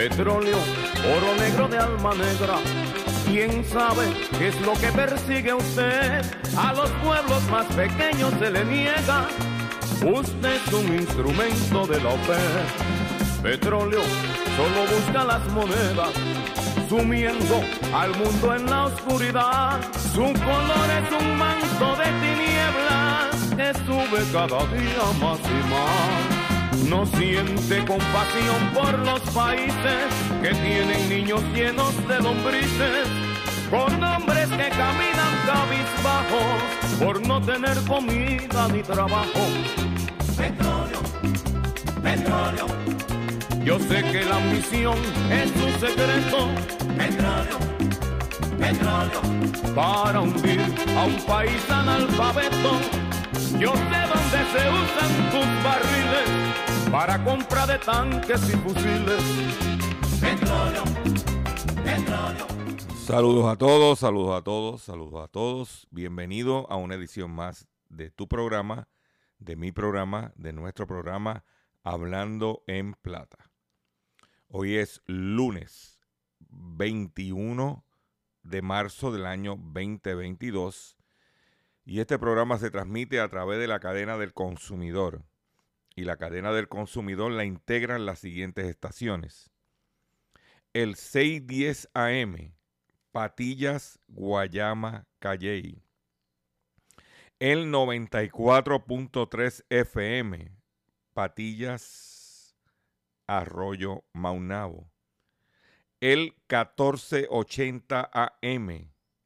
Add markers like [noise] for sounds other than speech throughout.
Petróleo, oro negro de alma negra. ¿Quién sabe qué es lo que persigue usted? A los pueblos más pequeños se le niega. Usted es un instrumento de la OPEP. Petróleo solo busca las monedas, sumiendo al mundo en la oscuridad. Su color es un manto de tinieblas que sube cada día más y más. No siente compasión por los países que tienen niños llenos de lombrices, con hombres que caminan cabizbajos por no tener comida ni trabajo. Petróleo, petróleo. Yo sé que la ambición es su secreto. Petróleo, petróleo. Para hundir a un país analfabeto. Yo sé dónde se usan tus barriles para compra de tanques y fusiles. Petróleo, petróleo. Saludos a todos, saludos a todos, saludos a todos. Bienvenido a una edición más de tu programa, de mi programa, de nuestro programa Hablando en Plata. Hoy es lunes 21 de marzo del año 2022 y este programa se transmite a través de la cadena del consumidor. Y la cadena del consumidor la integran las siguientes estaciones. El 610 AM, Patillas, Guayama, Calley. El 94.3 FM, Patillas, Arroyo, Maunabo. El 1480 AM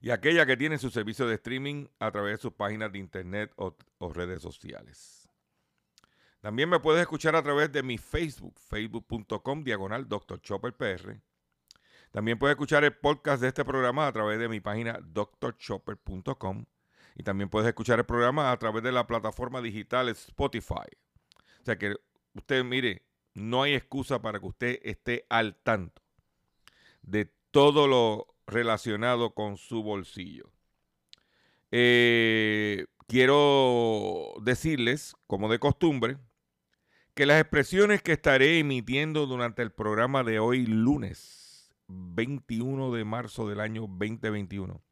y aquella que tiene su servicio de streaming a través de sus páginas de internet o, o, redes sociales. También me puedes escuchar a través de mi Facebook, facebook.com diagonal Dr. Chopper PR. También puedes escuchar el podcast de este programa a través de mi página drchopper.com. Y también puedes escuchar el programa a través de la plataforma digital Spotify. O sea que usted, mire, no hay excusa para que usted esté al tanto de todo lo relacionado con su bolsillo. Eh, quiero decirles, como de costumbre, que las expresiones que estaré emitiendo durante el programa de hoy, lunes 21 de marzo del año 2021,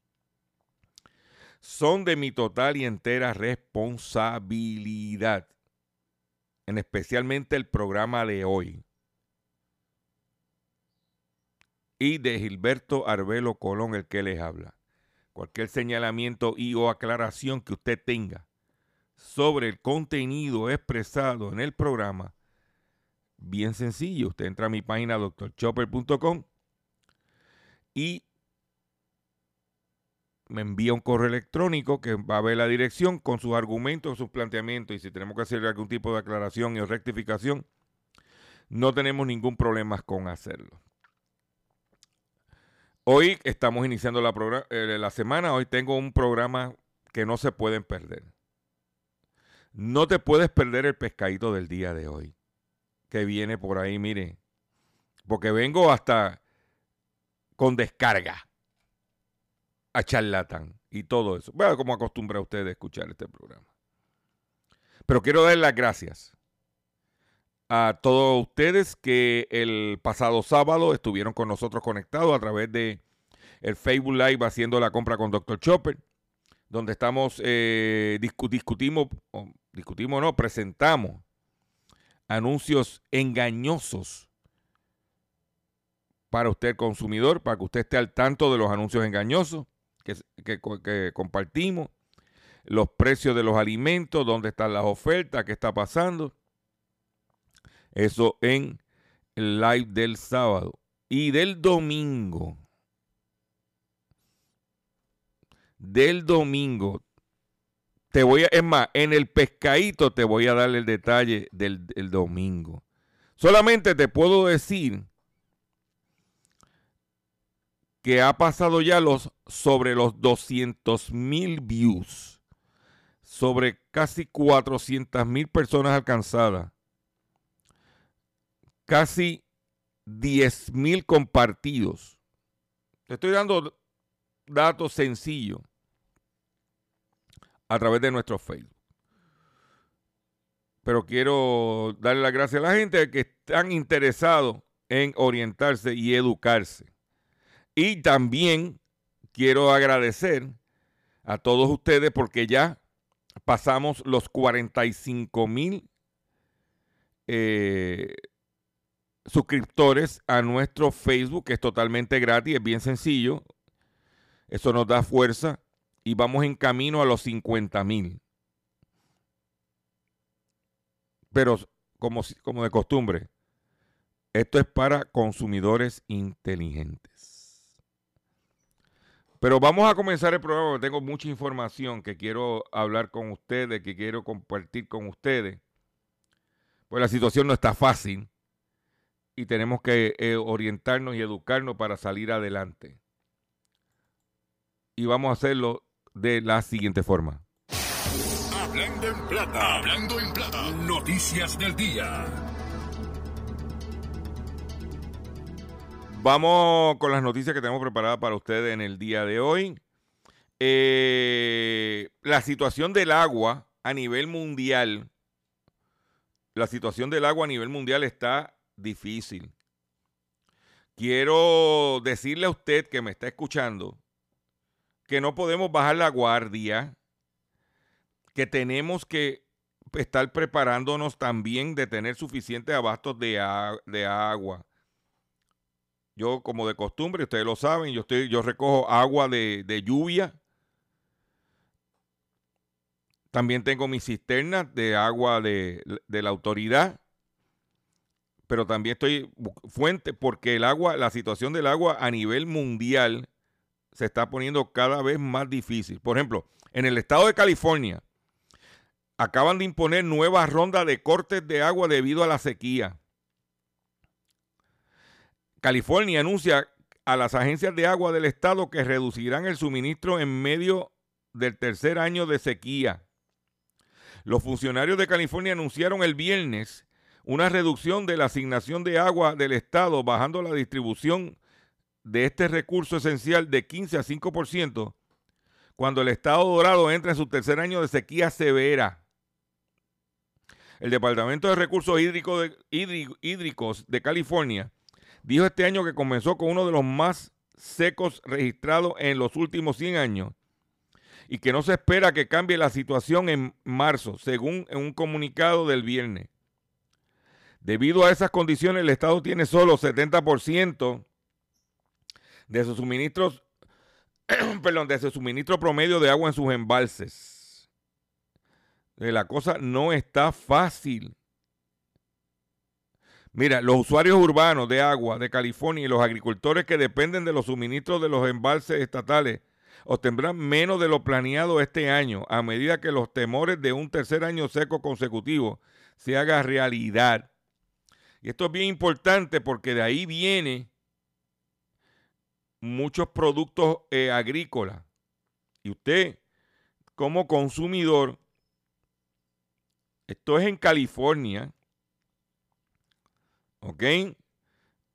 son de mi total y entera responsabilidad, en especialmente el programa de hoy. Y de Gilberto Arbelo Colón, el que les habla. Cualquier señalamiento y o aclaración que usted tenga sobre el contenido expresado en el programa, bien sencillo, usted entra a mi página doctorchopper.com y me envía un correo electrónico que va a ver la dirección con sus argumentos, sus planteamientos y si tenemos que hacer algún tipo de aclaración y rectificación, no tenemos ningún problema con hacerlo. Hoy estamos iniciando la, eh, la, semana. Hoy tengo un programa que no se pueden perder. No te puedes perder el pescadito del día de hoy. Que viene por ahí, mire. Porque vengo hasta con descarga a charlatán y todo eso. Bueno, como acostumbra usted a escuchar este programa. Pero quiero dar las gracias a todos ustedes que el pasado sábado estuvieron con nosotros conectados a través de el Facebook Live haciendo la compra con Dr. Chopper. donde estamos, eh, discutimos, discutimos, no, presentamos anuncios engañosos para usted consumidor, para que usted esté al tanto de los anuncios engañosos que, compartimos, los precios de los alimentos, dónde están las ofertas, qué está pasando. Eso en el live del sábado. Y del domingo. Del domingo. Te voy a, es más, en el pescadito te voy a dar el detalle del, del domingo. Solamente te puedo decir que ha pasado ya los sobre los 200 mil views, sobre casi 400 mil personas alcanzadas, casi 10 mil compartidos. Te estoy dando datos sencillos a través de nuestro Facebook. Pero quiero darle las gracias a la gente que están interesados en orientarse y educarse. Y también quiero agradecer a todos ustedes porque ya pasamos los 45 mil eh, suscriptores a nuestro Facebook, que es totalmente gratis, es bien sencillo. Eso nos da fuerza y vamos en camino a los 50 mil. Pero como, como de costumbre, esto es para consumidores inteligentes. Pero vamos a comenzar el programa porque tengo mucha información que quiero hablar con ustedes, que quiero compartir con ustedes. Pues la situación no está fácil y tenemos que eh, orientarnos y educarnos para salir adelante. Y vamos a hacerlo de la siguiente forma. Hablando en plata, hablando en plata, noticias del día. Vamos con las noticias que tenemos preparadas para ustedes en el día de hoy. Eh, la situación del agua a nivel mundial, la situación del agua a nivel mundial está difícil. Quiero decirle a usted que me está escuchando que no podemos bajar la guardia, que tenemos que estar preparándonos también de tener suficientes abastos de, de agua. Yo, como de costumbre, ustedes lo saben, yo, estoy, yo recojo agua de, lluvia. También tengo mi cisterna de agua de, la autoridad. Pero también estoy fuente porque el agua, la situación del agua a nivel mundial se está poniendo cada vez más difícil. Por ejemplo, en el estado de California acaban de imponer nuevas rondas de cortes de agua debido a la sequía. California anuncia a las agencias de agua del estado que reducirán el suministro en medio del tercer año de sequía. Los funcionarios de California anunciaron el viernes una reducción de la asignación de agua del estado, bajando la distribución de este recurso esencial de 15 a 5%, cuando el estado dorado entra en su tercer año de sequía severa. El Departamento de Recursos Hídricos de, California dijo este año que comenzó con uno de los más secos registrados en los últimos 100 años y que no se espera que cambie la situación en marzo, según en un comunicado del viernes. Debido a esas condiciones, el Estado tiene solo 70% de sus suministros, [clears throat] su suministro promedio de agua en sus embalses. Eh, la cosa no está fácil. Mira, los usuarios urbanos de agua de California y los agricultores que dependen de los suministros de los embalses estatales obtendrán menos de lo planeado este año a medida que los temores de un tercer año seco consecutivo se haga realidad. Esto es bien importante porque de ahí viene muchos productos eh, agrícolas. Y usted, como consumidor, esto es en California, ¿Ok?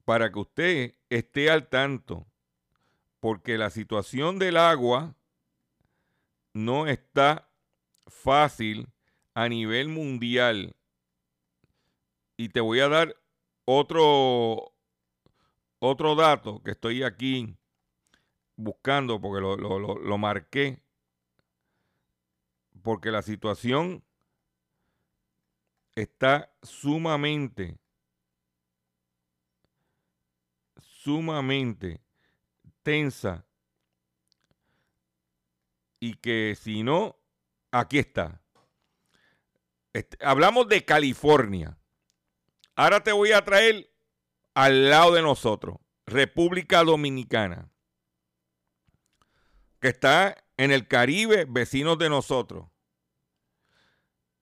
Para que usted esté al tanto, porque la situación del agua no está fácil a nivel mundial. Y te voy a dar otro, otro dato que estoy aquí buscando porque lo, lo marqué porque la situación está sumamente, sumamente tensa y que si no, aquí está. Este, hablamos de California. Ahora te voy a traer al lado de nosotros, República Dominicana, que está en el Caribe, vecinos de nosotros.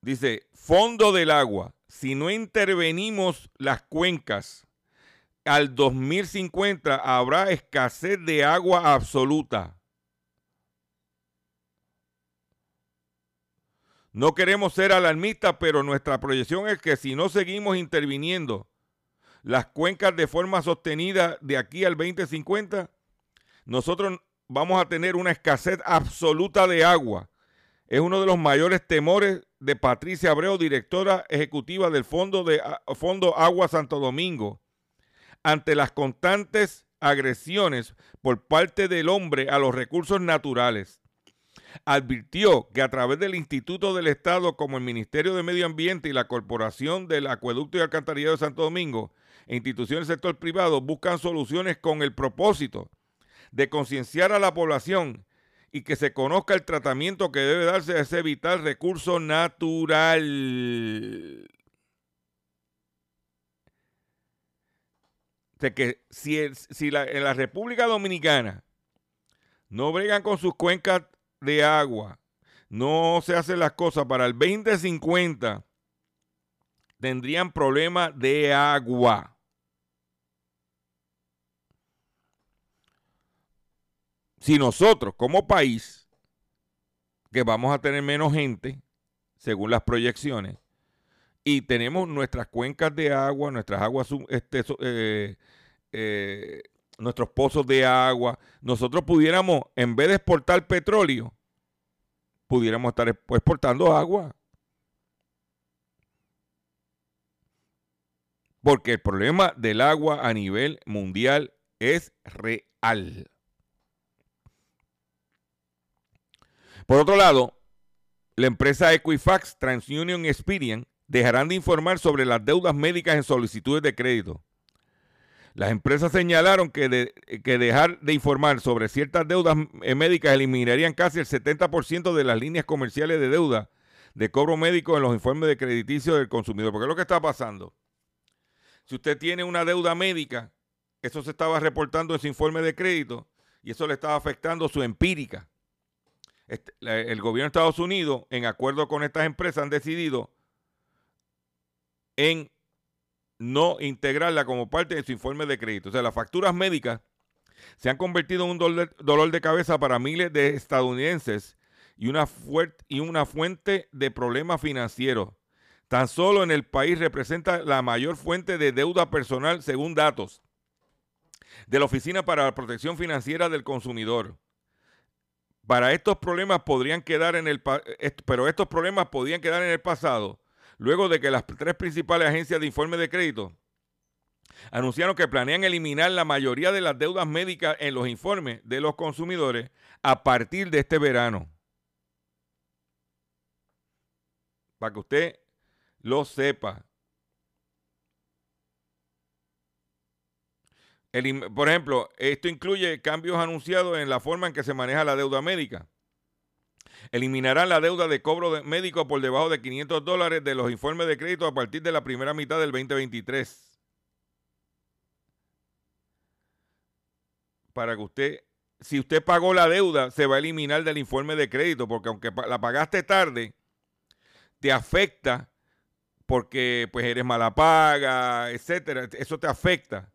Dice, fondo del agua, si no intervenimos las cuencas, al 2050 habrá escasez de agua absoluta. No queremos ser alarmistas, pero nuestra proyección es que si no seguimos interviniendo las cuencas de forma sostenida de aquí al 2050, nosotros vamos a tener una escasez absoluta de agua. Es uno de los mayores temores de Patricia Abreu, directora ejecutiva del Fondo, de, Fondo Agua Santo Domingo, ante las constantes agresiones por parte del hombre a los recursos naturales advirtió que a través del Instituto del Estado como el Ministerio de Medio Ambiente y la Corporación del Acueducto y Alcantarillado de Santo Domingo e instituciones del sector privado buscan soluciones con el propósito de concienciar a la población y que se conozca el tratamiento que debe darse a ese vital recurso natural. De que si, en la República Dominicana no bregan con sus cuencas de agua, no se hacen las cosas para el 2050, tendrían problemas de agua. Si nosotros como país, que vamos a tener menos gente, según las proyecciones, y tenemos nuestras cuencas de agua, nuestras aguas este, eh, eh, nuestros pozos de agua, nosotros pudiéramos, en vez de exportar petróleo, pudiéramos estar exportando agua. Porque el problema del agua a nivel mundial es real. Por otro lado, la empresa Equifax, TransUnion y Experian dejarán de informar sobre las deudas médicas en solicitudes de crédito. Las empresas señalaron que, dejar de informar sobre ciertas deudas médicas eliminarían casi el 70% de las líneas comerciales de deuda de cobro médico en los informes de crediticio del consumidor. Porque es lo que está pasando. Si usted tiene una deuda médica, eso se estaba reportando en su informe de crédito y eso le estaba afectando su empírica. Este, el gobierno de Estados Unidos, en acuerdo con estas empresas, han decidido en no integrarla como parte de su informe de crédito. O sea, las facturas médicas se han convertido en un dolor de cabeza para miles de estadounidenses y una, y una fuente de problemas financieros. Tan solo en el país representa la mayor fuente de deuda personal según datos de la Oficina para la Protección Financiera del Consumidor. Para estos problemas podrían quedar en el pero estos problemas podrían quedar en el pasado luego de que las tres principales agencias de informe de crédito anunciaron que planean eliminar la mayoría de las deudas médicas en los informes de los consumidores a partir de este verano. Para que usted lo sepa. por ejemplo, esto incluye cambios anunciados en la forma en que se maneja la deuda médica. Eliminarán la deuda de cobro médico por debajo de 500 dólares de los informes de crédito a partir de la primera mitad del 2023. Para que usted, si usted pagó la deuda, se va a eliminar del informe de crédito, porque aunque la pagaste tarde, te afecta porque pues eres mala paga, etcétera. Eso te afecta.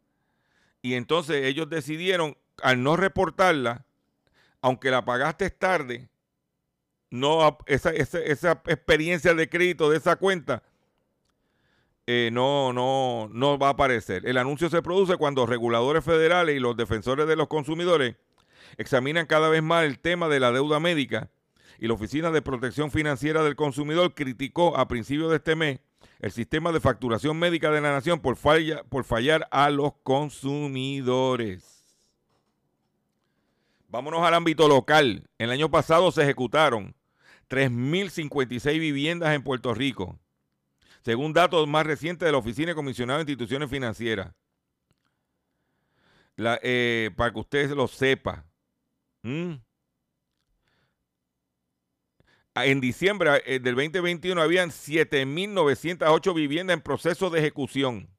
Y entonces ellos decidieron, al no reportarla, aunque la pagaste tarde, no esa, esa, experiencia de crédito de esa cuenta eh, no, no, no va a aparecer. El anuncio se produce cuando reguladores federales y los defensores de los consumidores examinan cada vez más el tema de la deuda médica y la Oficina de Protección Financiera del Consumidor criticó a principios de este mes el sistema de facturación médica de la nación por, falla, por fallar a los consumidores. Vámonos al ámbito local. El año pasado se ejecutaron 3.056 viviendas en Puerto Rico, según datos más recientes de la Oficina de Comisionado de Instituciones Financieras. Eh, para que ustedes lo sepa. En diciembre eh, del 2021 habían 7.908 viviendas en proceso de ejecución.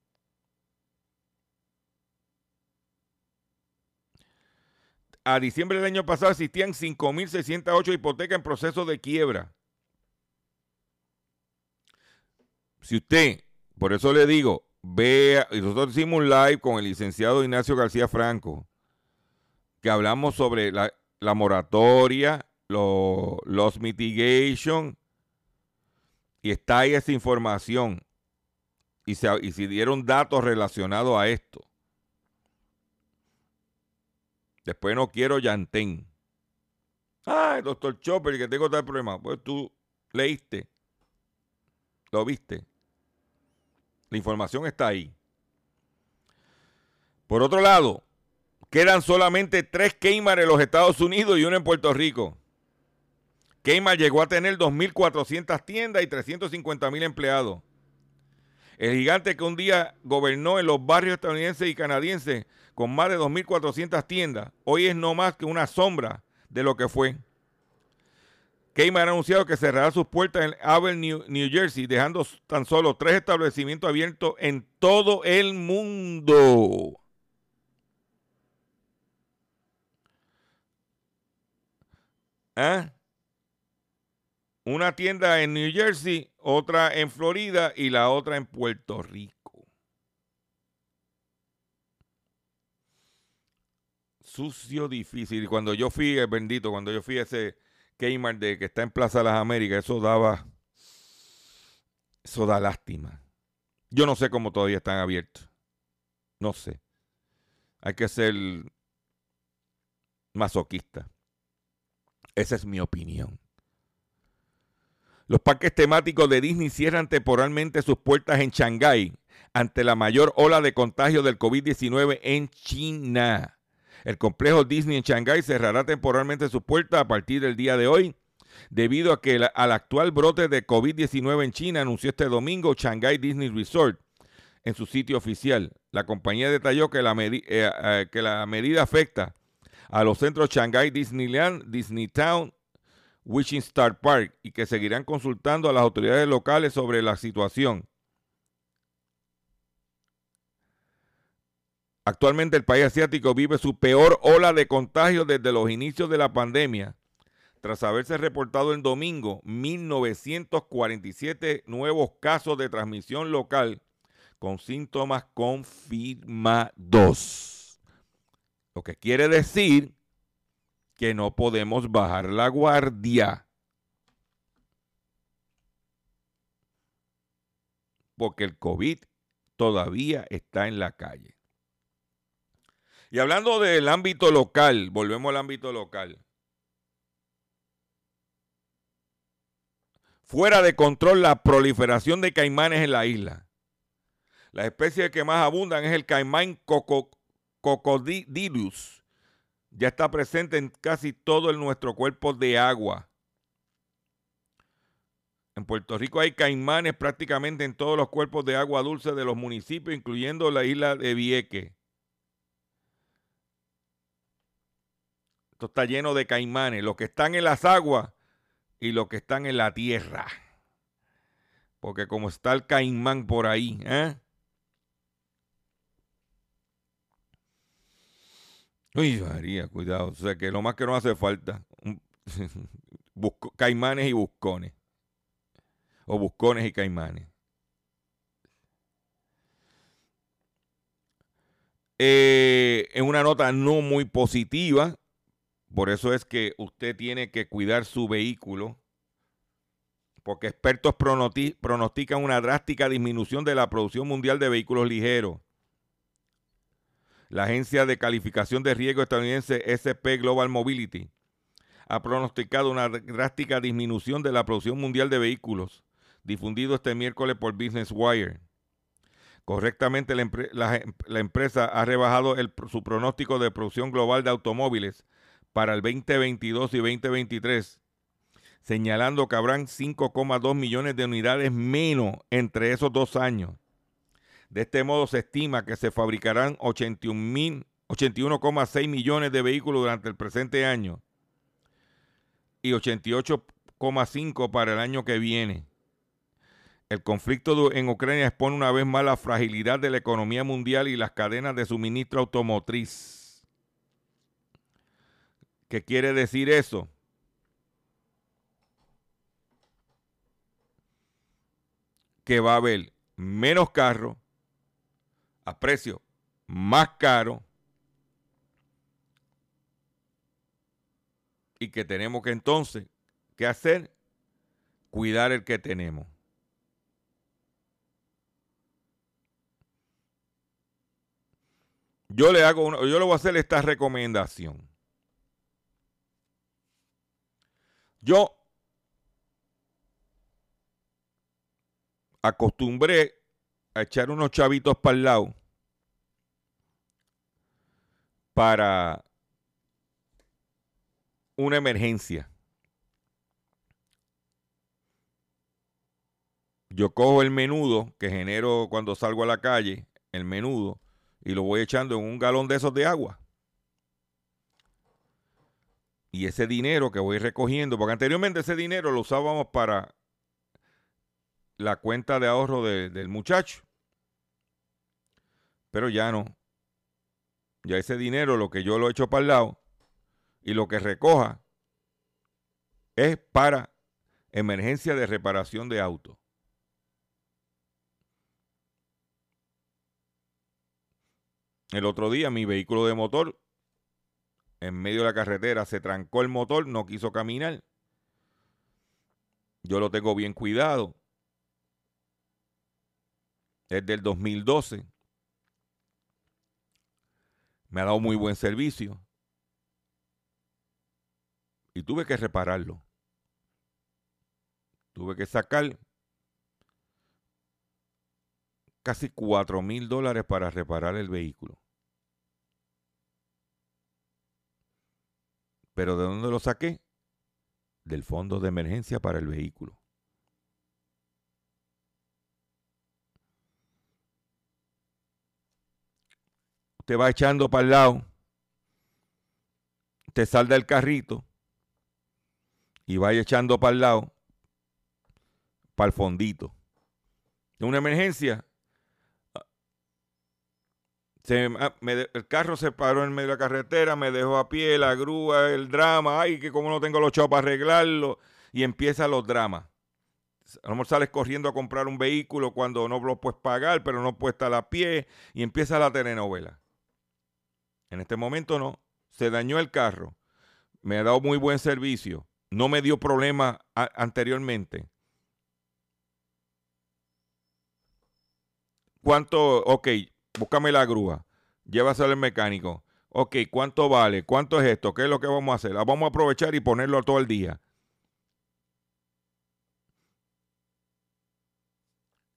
A diciembre del año pasado existían 5.608 hipotecas en proceso de quiebra. Si usted, por eso le digo, vea, y nosotros hicimos un live con el licenciado Ignacio García Franco, que hablamos sobre la, moratoria, los mitigation, y está ahí esa información. Y se, y se dieron datos relacionados a esto. Después no quiero llantén. Ay, doctor Chopper, que tengo tal problema. Pues tú leíste. Lo viste. La información está ahí. Por otro lado, quedan solamente tres Kmart en los Estados Unidos y uno en Puerto Rico. Kmart llegó a tener 2.400 tiendas y 350.000 empleados. El gigante que un día gobernó en los barrios estadounidenses y canadienses con más de 2.400 tiendas, hoy es no más que una sombra de lo que fue. Kmart ha anunciado que cerrará sus puertas en Avenue, New Jersey, dejando tan solo tres establecimientos abiertos en todo el mundo. ¿Ah? Una tienda en New Jersey, otra en Florida y la otra en Puerto Rico. Sucio, difícil. Y cuando yo fui, el bendito, cuando yo fui a ese Kmart de que está en Plaza de las Américas, eso daba, eso da lástima. Yo no sé cómo todavía están abiertos. No sé. Hay que ser masoquista. Esa es mi opinión. Los parques temáticos de Disney cierran temporalmente sus puertas en Shanghái ante la mayor ola de contagio del COVID-19 en China. El complejo Disney en Shanghái cerrará temporalmente sus puertas a partir del día de hoy debido a que al actual brote de COVID-19 en China, anunció este domingo Shanghai Disney Resort en su sitio oficial. La compañía detalló que la, eh, eh, medida afecta a los centros Shanghai Disneyland, Disneytown, Wishing Star Park y que seguirán consultando a las autoridades locales sobre la situación. Actualmente el país asiático vive su peor ola de contagios desde los inicios de la pandemia, tras haberse reportado el domingo 1.947 nuevos casos de transmisión local con síntomas confirmados. Lo que quiere decir que no podemos bajar la guardia. Porque el COVID todavía está en la calle. Y hablando del ámbito local, volvemos al ámbito local. Fuera de control la proliferación de caimanes en la isla. La especie que más abundan es el caimán cocodilus. Ya está presente en casi todo nuestro cuerpo de agua. En Puerto Rico hay caimanes prácticamente en todos los cuerpos de agua dulce de los municipios, incluyendo la isla de Vieque. Esto está lleno de caimanes, los que están en las aguas y los que están en la tierra. Porque como está el caimán por ahí, ¿eh? Uy, María, cuidado. O sea que lo más que no hace falta. [laughs] caimanes y buscones. O buscones y caimanes. Eh, en una nota no muy positiva, por eso es que usted tiene que cuidar su vehículo, porque expertos pronostican una drástica disminución de la producción mundial de vehículos ligeros. La agencia de calificación de riesgo estadounidense SP Global Mobility ha pronosticado una drástica disminución de la producción mundial de vehículos, difundido este miércoles por Business Wire. Correctamente, la, empresa ha rebajado su pronóstico de producción global de automóviles para el 2022 y 2023, señalando que habrán 5,2 millones de unidades menos entre esos dos años. De este modo se estima que se fabricarán 81,6 millones de vehículos durante el presente año y 88,5 para el año que viene. El conflicto en Ucrania expone una vez más la fragilidad de la economía mundial y las cadenas de suministro automotriz. ¿Qué quiere decir eso? Que va a haber menos carros a precio más caro y que tenemos que entonces, ¿qué hacer? Cuidar el que tenemos. Yo le hago yo le voy a hacer esta recomendación. Yo acostumbré a echar unos chavitos para el lado para una emergencia. Yo cojo el menudo que genero cuando salgo a la calle, el menudo, y lo voy echando en un galón de esos de agua. Y ese dinero que voy recogiendo, porque anteriormente ese dinero lo usábamos para la cuenta de ahorro del muchacho. Pero ya no. Ya ese dinero, lo que yo lo echo para el lado y lo que recoja es para emergencia de reparación de auto. El otro día mi vehículo de motor, en medio de la carretera, se trancó el motor, no quiso caminar. Yo lo tengo bien cuidado. Es del 2012. Me ha dado muy buen servicio. Y tuve que repararlo. Tuve que sacar casi 4 mil dólares para reparar el vehículo. ¿Pero de dónde lo saqué? Del fondo de emergencia para el vehículo. Usted va echando para el lado, te salda el carrito y va echando para el lado, para el fondito. De una emergencia, Ah, el carro se paró en medio de la carretera, me dejó a pie, la grúa, el drama, ay, que como no tengo los chavos para arreglarlo, y empiezan los dramas. A lo mejor sales corriendo a comprar un vehículo cuando no lo puedes pagar, pero no puedes estar a pie, y empieza la telenovela. En este momento no, se dañó el carro, me ha dado muy buen servicio, no me dio problema anteriormente. ¿Cuánto? Ok, búscame la grúa, llévaselo al mecánico. Ok, ¿cuánto vale? ¿Cuánto es esto? ¿Qué es lo que vamos a hacer? La vamos a aprovechar y ponerlo todo el día.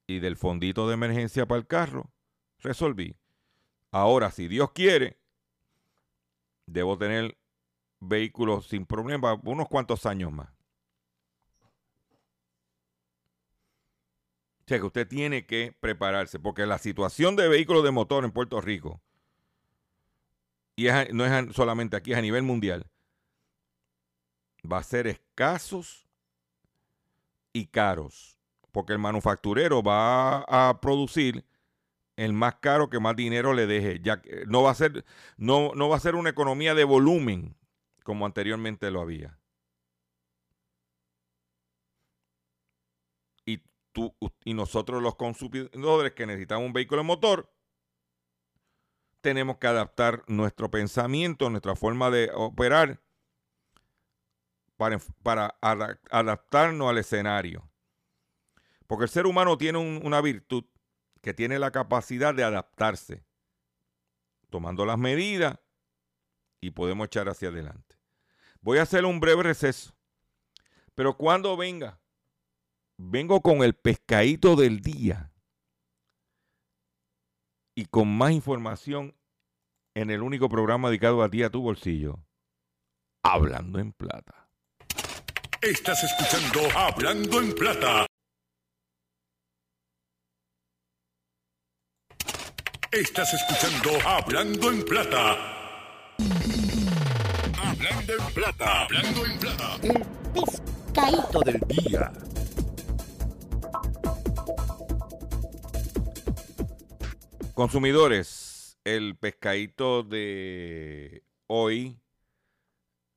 Y del fondito de emergencia para el carro, resolví. Ahora, si Dios quiere, debo tener vehículos sin problema unos cuantos años más. O sea que usted tiene que prepararse, porque la situación de vehículos de motor en Puerto Rico, y no es solamente aquí, es a nivel mundial, va a ser escasos y caros, porque el manufacturero va a producir el más caro que más dinero le deje, ya que no va a ser, no, no va a ser una economía de volumen como anteriormente lo había. Y nosotros los consumidores que necesitamos un vehículo motor, tenemos que adaptar nuestro pensamiento, nuestra forma de operar para, para adaptarnos al escenario. Porque el ser humano tiene una virtud que tiene la capacidad de adaptarse, tomando las medidas y podemos echar hacia adelante. Voy a hacer un breve receso, pero cuando venga vengo con el pescadito del día y con más información en el único programa dedicado a ti, a tu bolsillo, hablando en plata. Estás escuchando Hablando en Plata. Estás escuchando Hablando en Plata. Hablando en Plata. Hablando en Plata. El pescadito del día. Consumidores, el pescadito de hoy,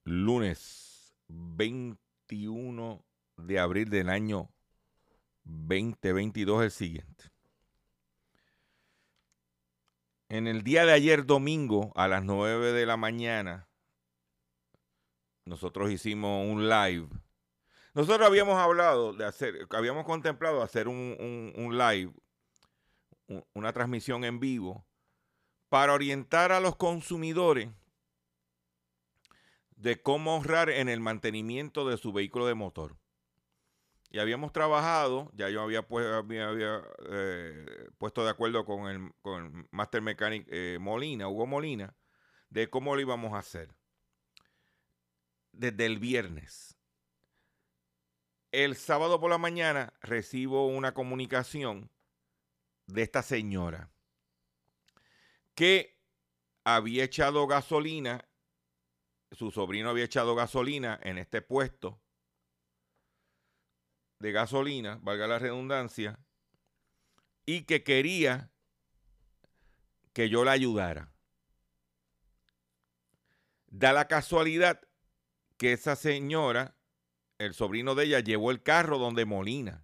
lunes 21 de abril del año 2022, es el siguiente. En el día de ayer domingo a las 9 de la mañana, nosotros hicimos un live. Nosotros habíamos hablado de hacer, habíamos contemplado hacer un, un- un live, una transmisión en vivo, para orientar a los consumidores de cómo ahorrar en el mantenimiento de su vehículo de motor. Y habíamos trabajado, ya yo había, eh, puesto de acuerdo con el, con Master Mechanic eh, Molina, Hugo Molina, de cómo lo íbamos a hacer. Desde el viernes. El sábado por la mañana recibo una comunicación de esta señora que había echado gasolina, su sobrino había echado gasolina en este puesto de gasolina, valga la redundancia, y que quería que yo la ayudara. Da la casualidad que esa señora, el sobrino de ella, llevó el carro donde Molina.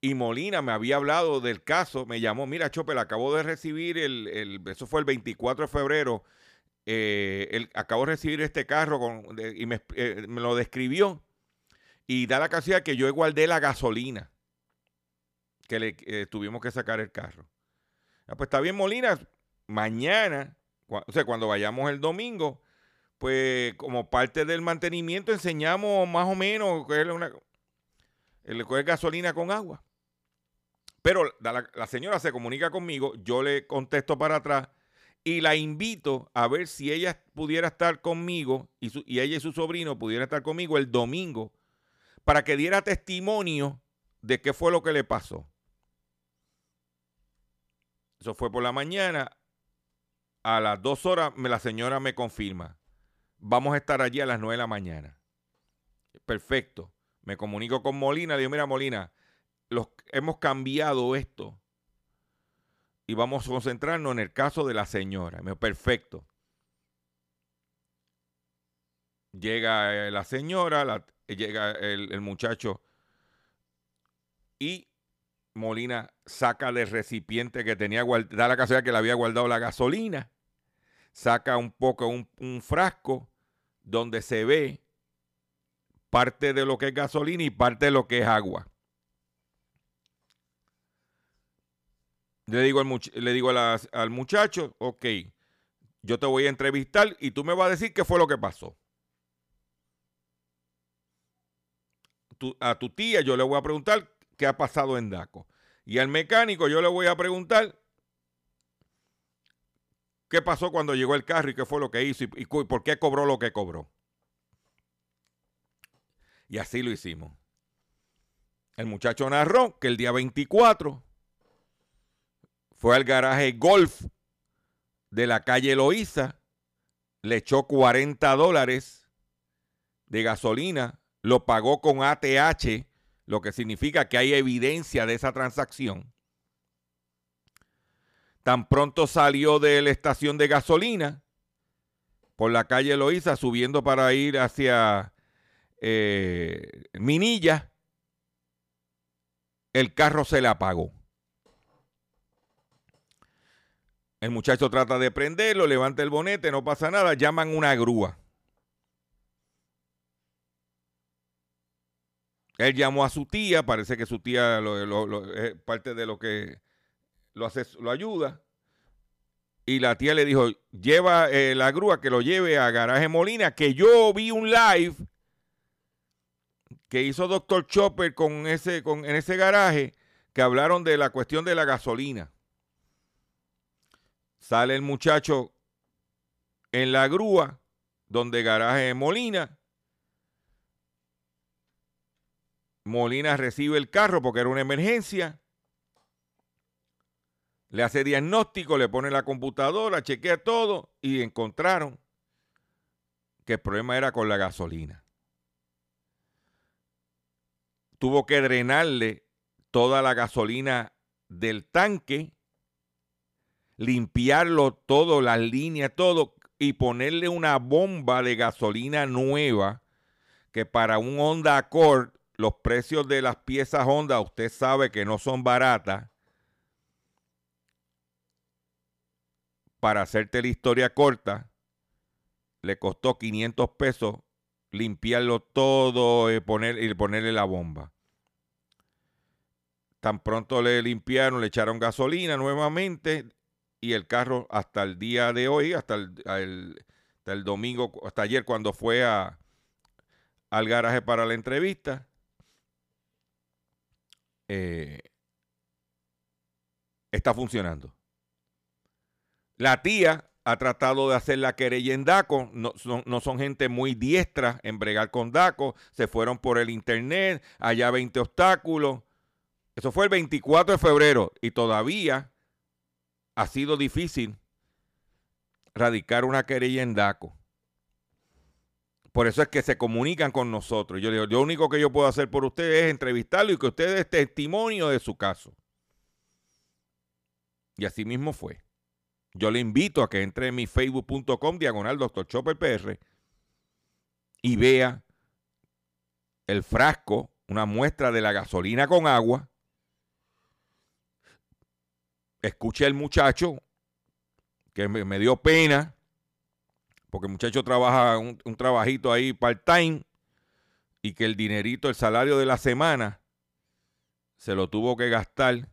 Y Molina me había hablado del caso, me llamó, mira, Chopper, acabo de recibir el, el- eso fue el 24 de febrero, eh, el- acabo de recibir este carro con- y me, eh, me lo describió. Y da la casualidad que yo guardé la gasolina que le eh, tuvimos que sacar el carro. Ah, pues está bien, Molina, mañana, o sea, cuando vayamos el domingo, pues como parte del mantenimiento enseñamos más o menos una, el coger gasolina con agua. Pero la, señora se comunica conmigo, yo le contesto para atrás y la invito a ver si ella pudiera estar conmigo y, su- y ella y su sobrino pudieran estar conmigo el domingo para que diera testimonio de qué fue lo que le pasó. Eso fue por la mañana. A las dos horas la señora me confirma. Vamos a estar allí a las nueve de la mañana. Perfecto. Me comunico con Molina. Le digo, mira, Molina, los, hemos cambiado esto. Y vamos a concentrarnos en el caso de la señora. Perfecto. Llega eh, la señora, llega el, muchacho y Molina saca del recipiente que tenía da la casualidad que le había guardado la gasolina, saca un poco, un, un frasco donde se ve parte de lo que es gasolina y parte de lo que es agua. Le digo al, le digo al muchacho, ok, yo te voy a entrevistar y tú me vas a decir qué fue lo que pasó. A tu tía yo le voy a preguntar qué ha pasado en DACO. Y al mecánico yo le voy a preguntar qué pasó cuando llegó el carro y qué fue lo que hizo y, y por qué cobró lo que cobró. Y así lo hicimos. El muchacho narró que el día 24 fue al garaje Golf de la calle Loíza, le echó 40 dólares de gasolina, lo pagó con ATH, lo que significa que hay evidencia de esa transacción. Tan pronto salió de la estación de gasolina por la calle Loíza, subiendo para ir hacia eh, Minilla, el carro se le apagó. El muchacho trata de prenderlo, levanta el bonete, no pasa nada, llaman una grúa. Él llamó a su tía, parece que su tía lo- es parte de lo que lo, hace, lo ayuda. Y la tía le dijo, lleva eh, la grúa que lo lleve a Garaje Molina, que yo vi un live que hizo Dr. Chopper con ese, con, en ese garaje, que hablaron de la cuestión de la gasolina. Sale el muchacho en la grúa, donde garaje Molina, Molina recibe el carro porque era una emergencia. Le hace diagnóstico, le pone la computadora, chequea todo y encontraron que el problema era con la gasolina. Tuvo que drenarle toda la gasolina del tanque, limpiarlo todo, las líneas, todo, y ponerle una bomba de gasolina nueva que para un Honda Accord los precios de las piezas Honda usted sabe que no son baratas. Para hacerte la historia corta, le costó 500 pesos limpiarlo todo y, poner, y ponerle la bomba. Tan pronto le limpiaron, le echaron gasolina nuevamente y el carro hasta el día de hoy, hasta el, domingo, hasta ayer cuando fue a, al garaje para la entrevista, eh, está funcionando. La tía ha tratado de hacer la querella en DACO, no son, no son, gente muy diestra en bregar con DACO, se fueron por el internet, allá 20 obstáculos, eso fue el 24 de febrero y todavía ha sido difícil radicar una querella en DACO. Por eso es que se comunican con nosotros. Yo digo, lo único que yo puedo hacer por ustedes es entrevistarlo y que ustedes den testimonio de su caso. Y así mismo fue. Yo le invito a que entre en mi facebook.com diagonal Dr. Chopper PR y vea el frasco, una muestra de la gasolina con agua escuché al muchacho que me, dio pena, porque el muchacho trabaja un, trabajito ahí part-time y que el dinerito, el salario de la semana, se lo tuvo que gastar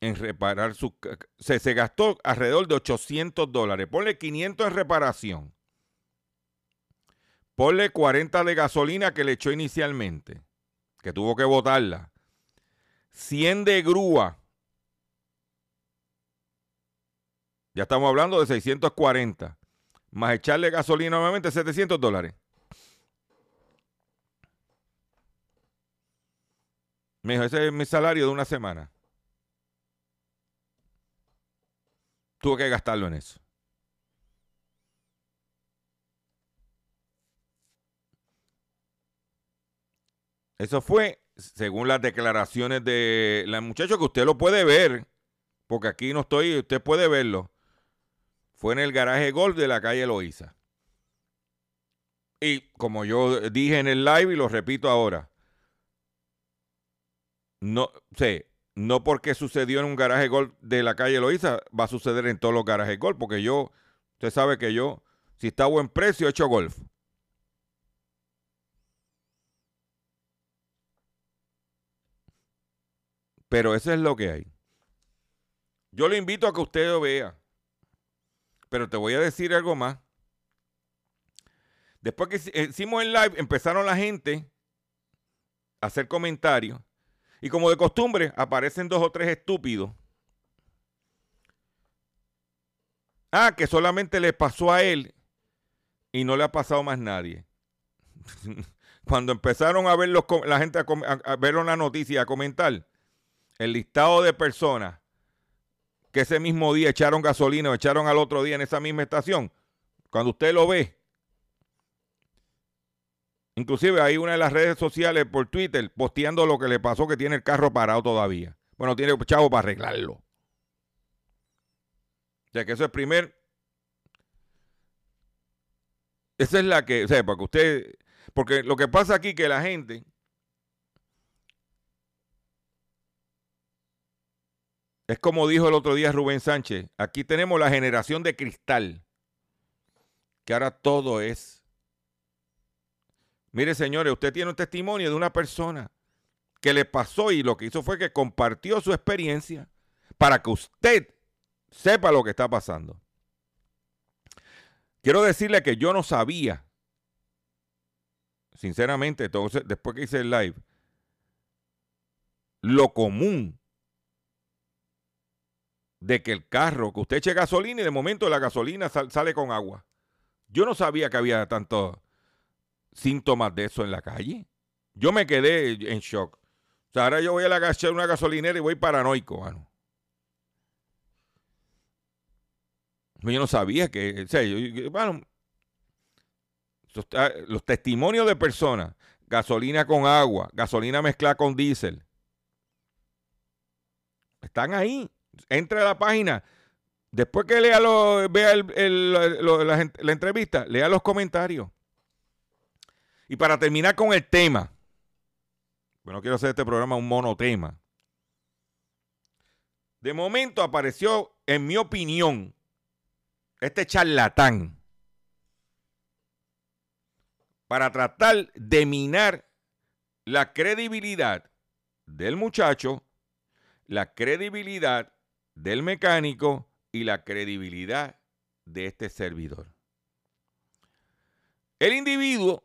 en reparar su... Se, se gastó alrededor de 800 dólares. Ponle 500 en reparación. Ponle 40 de gasolina que le echó inicialmente, que tuvo que botarla. 100 de grúa. Ya estamos hablando de 640. Más echarle gasolina nuevamente 700 dólares. Me dijo, ese es mi salario de una semana. Tuve que gastarlo en eso. Eso fue según las declaraciones de la muchacha, que usted lo puede ver, porque aquí no estoy, usted puede verlo. Fue en el garaje golf de la calle Loíza. Y como yo dije en el live y lo repito ahora, no sé, no porque sucedió en un garaje golf de la calle Loíza, va a suceder en todos los garajes golf, porque yo, usted sabe que yo, si está a buen precio, he hecho golf. Pero eso es lo que hay. Yo le invito a que usted lo vea. Pero te voy a decir algo más. Después que hicimos el live, empezaron la gente a hacer comentarios. Y como de costumbre, aparecen dos o tres estúpidos. Ah, que solamente le pasó a él y no le ha pasado más nadie. [laughs] Cuando empezaron a ver los, la gente a, ver la noticia, a comentar, el listado de personas que ese mismo día echaron gasolina o echaron al otro día en esa misma estación, cuando usted lo ve, inclusive hay una de las redes sociales por Twitter posteando lo que le pasó que tiene el carro parado todavía. Bueno, tiene chavo para arreglarlo. O sea que eso es primer. Esa es la que, o sea, porque usted, porque lo que pasa aquí que la gente Es como dijo el otro día Rubén Sánchez, aquí tenemos la generación de cristal, que ahora todo es. Mire señores, usted tiene un testimonio de una persona que le pasó y lo que hizo fue que compartió su experiencia para que usted sepa lo que está pasando. Quiero decirle que yo no sabía, sinceramente, entonces, después que hice el live, lo común de que el carro, que usted eche gasolina y de momento la gasolina sale con agua. Yo no sabía que había tanto. síntomas de eso en la calle. Yo me quedé en shock. O sea, ahora yo voy a la a una gasolinera y voy paranoico, mano. Yo no sabía que, bueno, los testimonios de personas, gasolina con agua, gasolina mezclada con diésel, están ahí. Entre a la página. Después que lea lo, vea la, entrevista, lea los comentarios. Y para terminar con el tema, bueno, quiero hacer este programa un monotema. De momento apareció, en mi opinión, este charlatán para tratar de minar la credibilidad del muchacho, la credibilidad del mecánico y la credibilidad de este servidor. El individuo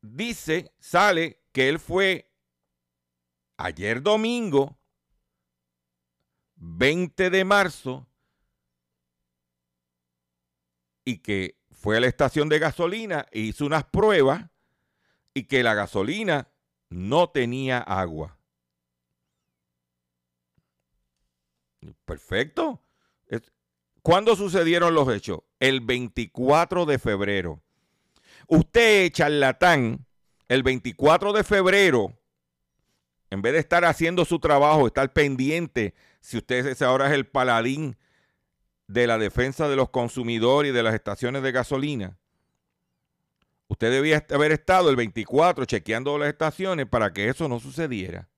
dice, sale que él fue ayer domingo 20 de marzo y que fue a la estación de gasolina e hizo unas pruebas y que la gasolina no tenía agua. Perfecto. ¿Cuándo sucedieron los hechos? El 24 de febrero. Usted, charlatán, el 24 de febrero, en vez de estar haciendo su trabajo, estar pendiente si usted ahora es el paladín de la defensa de los consumidores y de las estaciones de gasolina, usted debía haber estado el 24 chequeando las estaciones para que eso no sucediera.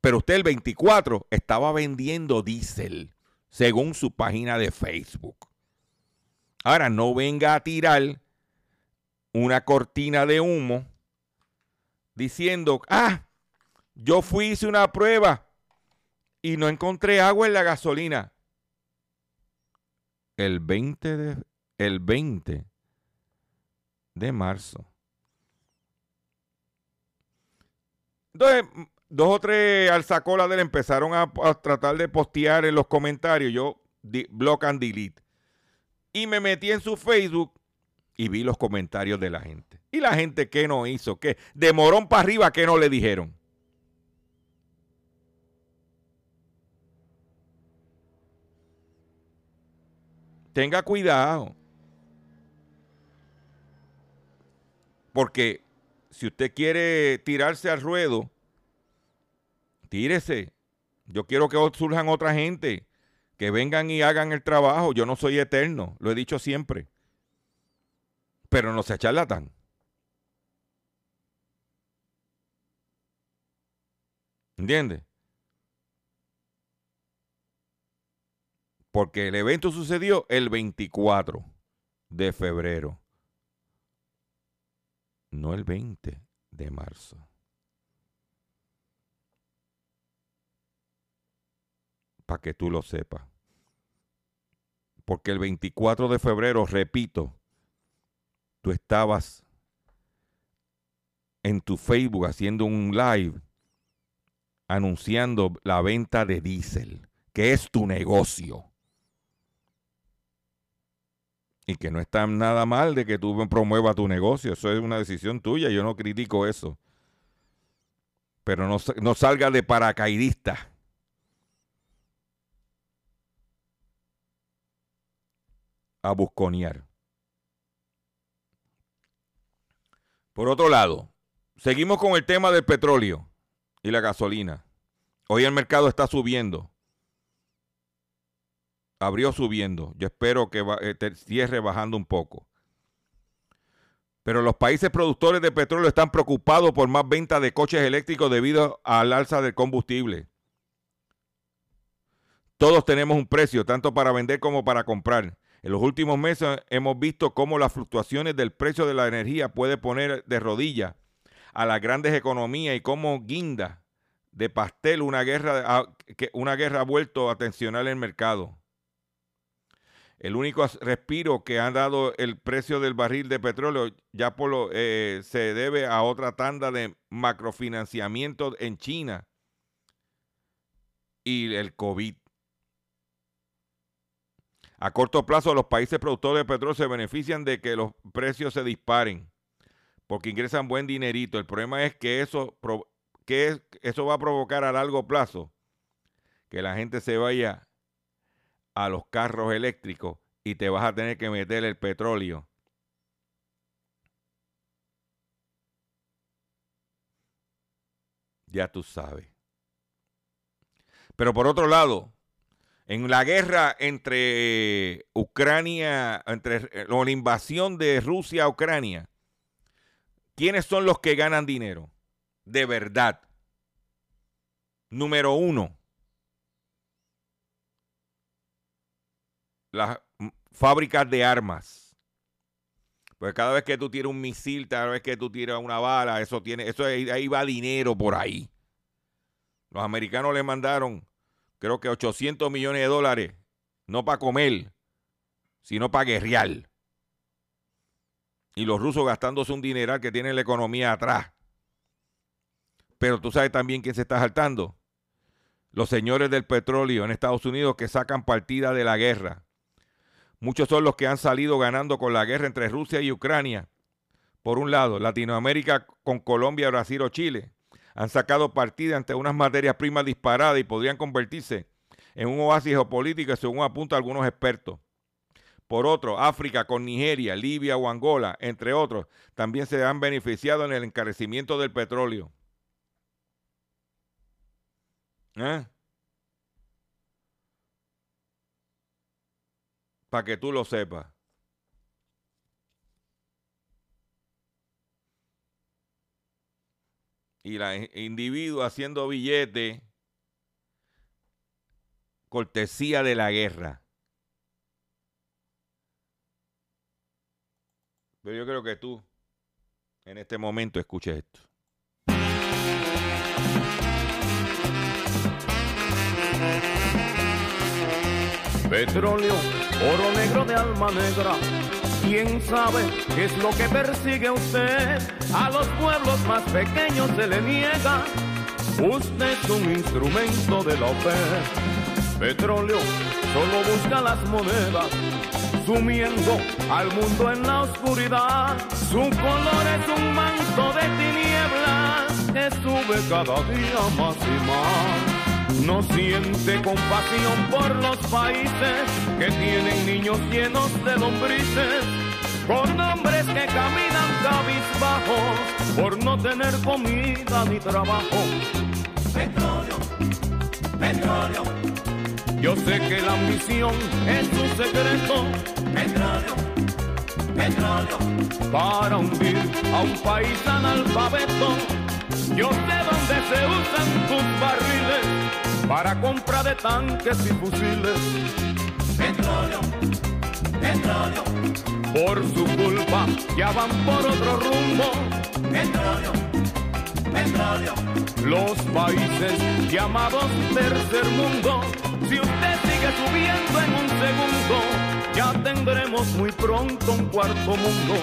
Pero usted el 24 estaba vendiendo diésel, según su página de Facebook. Ahora, no venga a tirar una cortina de humo diciendo, ah, yo fui, hice una prueba y no encontré agua en la gasolina. El 20 de, el 20 de marzo. Entonces, dos o tres alzacolas de él empezaron a, tratar de postear en los comentarios. Yo, block and delete. Y me metí en su Facebook y vi los comentarios de la gente. Y la gente que no hizo, que de morón para arriba, que no le dijeron. tenga cuidado. Porque si usted quiere tirarse al ruedo, tírese. Yo quiero que surjan otra gente, que vengan y hagan el trabajo. Yo no soy eterno, lo he dicho siempre. Pero no se charlatan. ¿Entiendes? Porque el evento sucedió el 24 de febrero, no el 20 de marzo. Para que tú lo sepas. Porque el 24 de febrero, repito, tú estabas en tu Facebook haciendo un live anunciando la venta de diésel, que es tu negocio. Y que no está nada mal de que tú promuevas tu negocio. Eso es una decisión tuya. Yo no critico eso. Pero no, no salga de paracaidista. A busconear. Por otro lado, seguimos con el tema del petróleo y la gasolina. Hoy el mercado está subiendo abrió subiendo. Yo espero que eh, cierre bajando un poco. Pero los países productores de petróleo están preocupados por más ventas de coches eléctricos debido al alza del combustible. Todos tenemos un precio, tanto para vender como para comprar. En los últimos meses hemos visto cómo las fluctuaciones del precio de la energía puede poner de rodillas a las grandes economías y cómo guinda de pastel una guerra, ah, una guerra ha vuelto a tensionar el mercado. El único respiro que ha dado el precio del barril de petróleo ya por lo, eh, se debe a otra tanda de macrofinanciamiento en China y el COVID. A corto plazo, los países productores de petróleo se benefician de que los precios se disparen porque ingresan buen dinerito. El problema es que eso, que eso va a provocar a largo plazo que la gente se vaya a los carros eléctricos y te vas a tener que meter el petróleo. Ya tú sabes. Pero por otro lado, en la guerra entre Ucrania, entre la invasión de Rusia a Ucrania, ¿quiénes son los que ganan dinero? De verdad. Número uno, las fábricas de armas. Pues cada vez que tú tiras un misil, cada vez que tú tiras una bala, eso tiene, eso ahí va dinero por ahí. Los americanos le mandaron, creo que 800 millones de dólares, no para comer, sino para guerrear. Y los rusos gastándose un dineral que tienen la economía atrás. Pero tú sabes también quién se está saltando. Los señores del petróleo en Estados Unidos que sacan partida de la guerra. Muchos son los que han salido ganando con la guerra entre Rusia y Ucrania. Por un lado, Latinoamérica con Colombia, Brasil o Chile han sacado partida ante unas materias primas disparadas y podrían convertirse en un oasis geopolítico según apuntan algunos expertos. Por otro, África con Nigeria, Libia o Angola, entre otros, también se han beneficiado en el encarecimiento del petróleo. ¿Eh? para que tú lo sepas. Y la individuo haciendo billete, cortesía de la guerra. Pero yo creo que tú, en este momento, escuches esto. Petróleo, oro negro de alma negra. ¿Quién sabe qué es lo que persigue usted? A los pueblos más pequeños se le niega. Usted es un instrumento de la fe. Petróleo solo busca las monedas, sumiendo al mundo en la oscuridad. Su color es un manto de tinieblas que sube cada día más y más no siente compasión por los países que tienen niños llenos de lombrices, con hombres que caminan cabizbajos por no tener comida ni trabajo. Petróleo, petróleo. Yo sé que la ambición es su secreto. Petróleo, petróleo. Para hundir a un país analfabeto. Yo sé dónde se usan tus barriles para compra de tanques y fusiles. Petróleo, petróleo. Por su culpa ya van por otro rumbo. Petróleo, petróleo. Los países llamados tercer mundo. Si usted sigue subiendo en un segundo, ya tendremos muy pronto un cuarto mundo.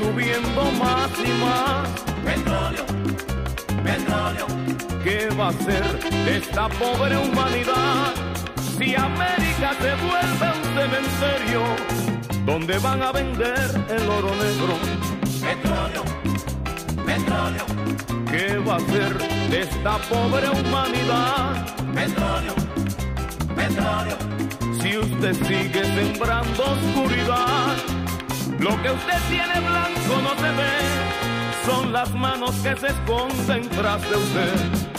Subiendo más y más. Petróleo, petróleo. ¿Qué va a ser esta pobre humanidad si América se vuelve un cementerio donde van a vender el oro negro? Petróleo, petróleo. ¿Qué va a ser de esta pobre humanidad? Petróleo, petróleo. Si usted sigue sembrando oscuridad lo que usted tiene blanco no se ve, son las manos que se esconden tras de usted.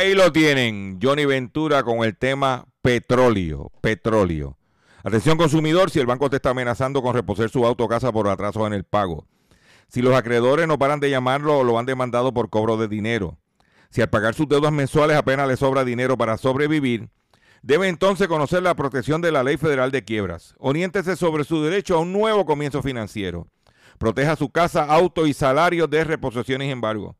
Ahí lo tienen, Johnny Ventura con el tema petróleo, petróleo. Atención consumidor, si el banco te está amenazando con reposer su auto o casa por atraso en el pago. Si los acreedores no paran de llamarlo o lo han demandado por cobro de dinero. Si al pagar sus deudas mensuales apenas le sobra dinero para sobrevivir, debe entonces conocer la protección de la Ley Federal de Quiebras. Oriéntese sobre su derecho a un nuevo comienzo financiero. Proteja su casa, auto y salario de reposiciones y embargo.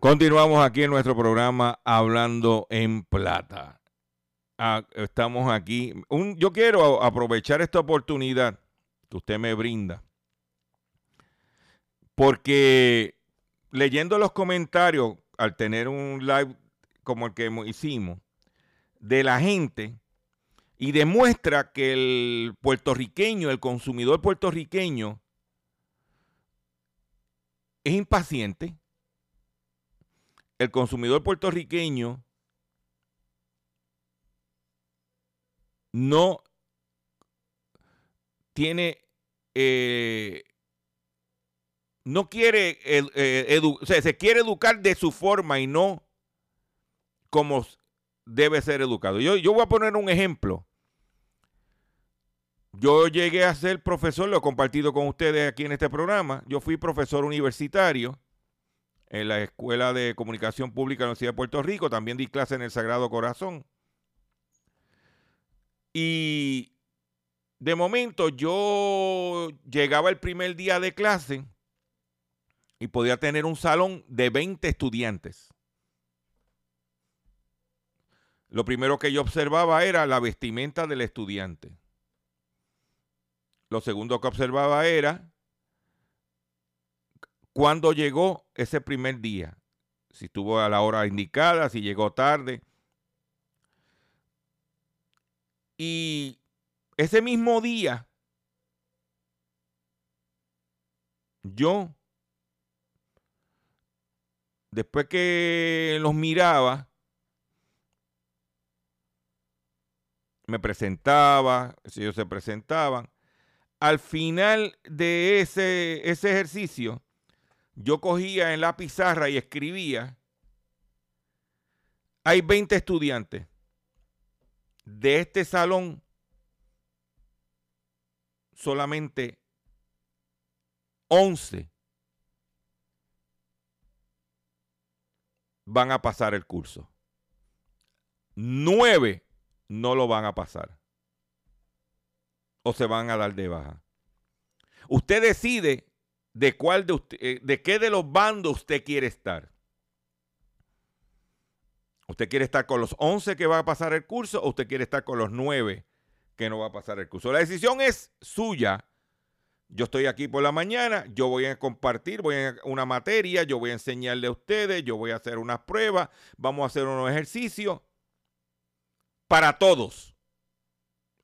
Continuamos aquí en nuestro programa Hablando en Plata. Ah, estamos aquí. yo quiero aprovechar esta oportunidad que usted me brinda. Porque leyendo los comentarios, al tener un live como el que hicimos, de la gente, y demuestra que el puertorriqueño, el consumidor puertorriqueño, es impaciente el consumidor puertorriqueño no tiene, eh, no quiere, eh, se quiere educar de su forma y no como debe ser educado. Yo, yo voy a poner un ejemplo. Yo llegué a ser profesor, lo he compartido con ustedes aquí en este programa. Yo fui profesor universitario en la Escuela de Comunicación Pública de la Universidad de Puerto Rico, también di clase en el Sagrado Corazón. Y de momento yo llegaba el primer día de clase y podía tener un salón de 20 estudiantes. Lo primero que yo observaba era la vestimenta del estudiante. Lo segundo que observaba era cuándo llegó ese primer día, si estuvo a la hora indicada, si llegó tarde. Y ese mismo día, yo, después que los miraba, me presentaba, ellos se presentaban, al final de ese, ese ejercicio, yo cogía en la pizarra y escribía, hay 20 estudiantes de este salón, solamente 11 van a pasar el curso. 9 no lo van a pasar. O se van a dar de baja. Usted decide de cuál de usted, eh, de qué de los bandos usted quiere estar. ¿Usted quiere estar con los 11 que va a pasar el curso o usted quiere estar con los 9 que no va a pasar el curso? La decisión es suya. Yo estoy aquí por la mañana, yo voy a compartir, voy a una materia, yo voy a enseñarle a ustedes, yo voy a hacer unas pruebas, vamos a hacer unos ejercicios para todos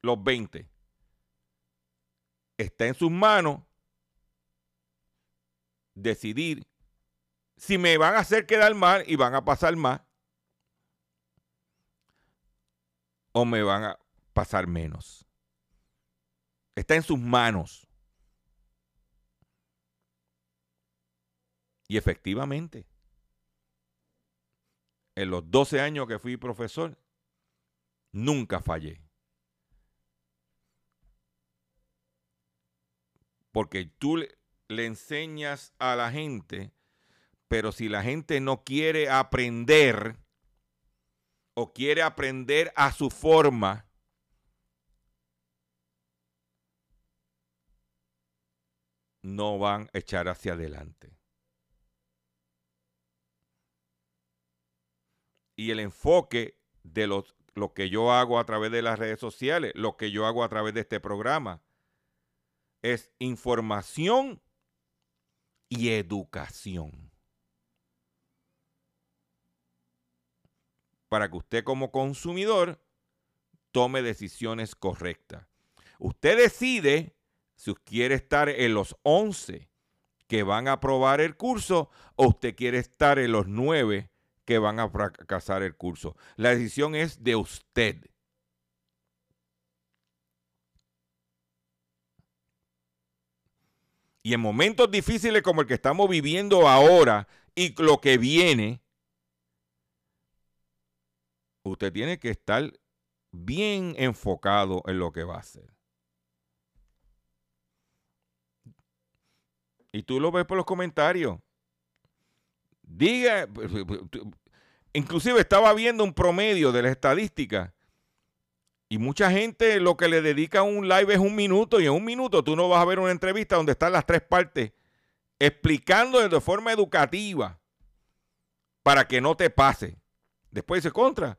los 20. Está en sus manos decidir si me van a hacer quedar mal y van a pasar más o me van a pasar menos. Está en sus manos. Y efectivamente, en los 12 años que fui profesor, nunca fallé. Porque tú le enseñas a la gente, pero si la gente no quiere aprender o quiere aprender a su forma, no van a echar hacia adelante. Y el enfoque de lo que yo hago a través de las redes sociales, lo que yo hago a través de este programa, es información y educación. Para que usted como consumidor tome decisiones correctas. Usted decide si quiere estar en los 11 que van a aprobar el curso o usted quiere estar en los 9 que van a fracasar el curso. La decisión es de usted. Y en momentos difíciles como el que estamos viviendo ahora y lo que viene, usted tiene que estar bien enfocado en lo que va a hacer. Y tú lo ves por los comentarios. Diga, [laughs] inclusive estaba viendo un promedio de la estadística y mucha gente lo que le dedica a un live es un minuto y en un minuto tú no vas a ver una entrevista donde están las tres partes explicando de forma educativa para que no te pase. Después dice, contra,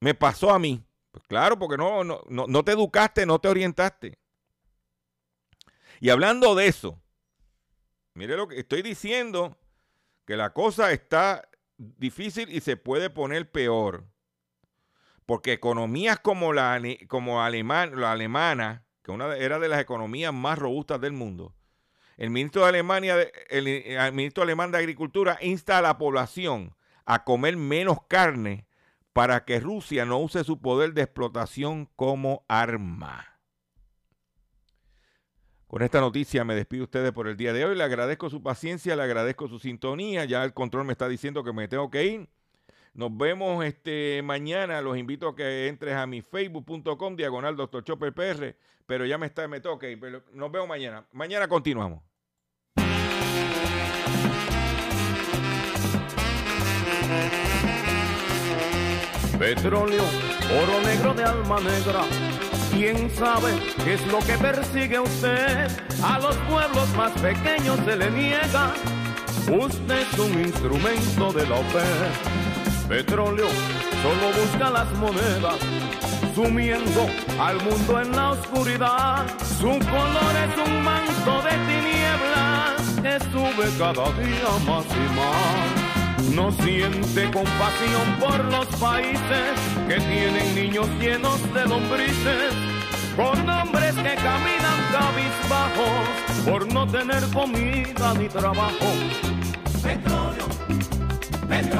me pasó a mí. Pues claro, porque no, no, no te educaste, no te orientaste. Y hablando de eso, mire lo que estoy diciendo, que la cosa está difícil y se puede poner peor porque economías como la, como Alemán, la alemana, que una, era de las economías más robustas del mundo, el ministro de Alemania, el, ministro alemán de Agricultura insta a la población a comer menos carne para que Rusia no use su poder de explotación como arma. Con esta noticia me despido ustedes por el día de hoy. Le agradezco su paciencia, le agradezco su sintonía. Ya el control me está diciendo que me tengo que ir. Nos vemos este mañana. Los invito a que entres a mi facebook.com diagonal Dr. Chopper PR. Pero ya me está, me toca. Pero nos vemos mañana. Mañana continuamos. Petróleo, oro negro de alma negra. ¿Quién sabe qué es lo que persigue usted? A los pueblos más pequeños se le niega. Usted es un instrumento de la fe petróleo solo busca las monedas, sumiendo al mundo en la oscuridad. Su color es un manto de tinieblas que sube cada día más y más. No siente compasión por los países que tienen niños llenos de lombrices, con hombres que caminan cabizbajos por no tener comida ni trabajo. Petróleo, petróleo.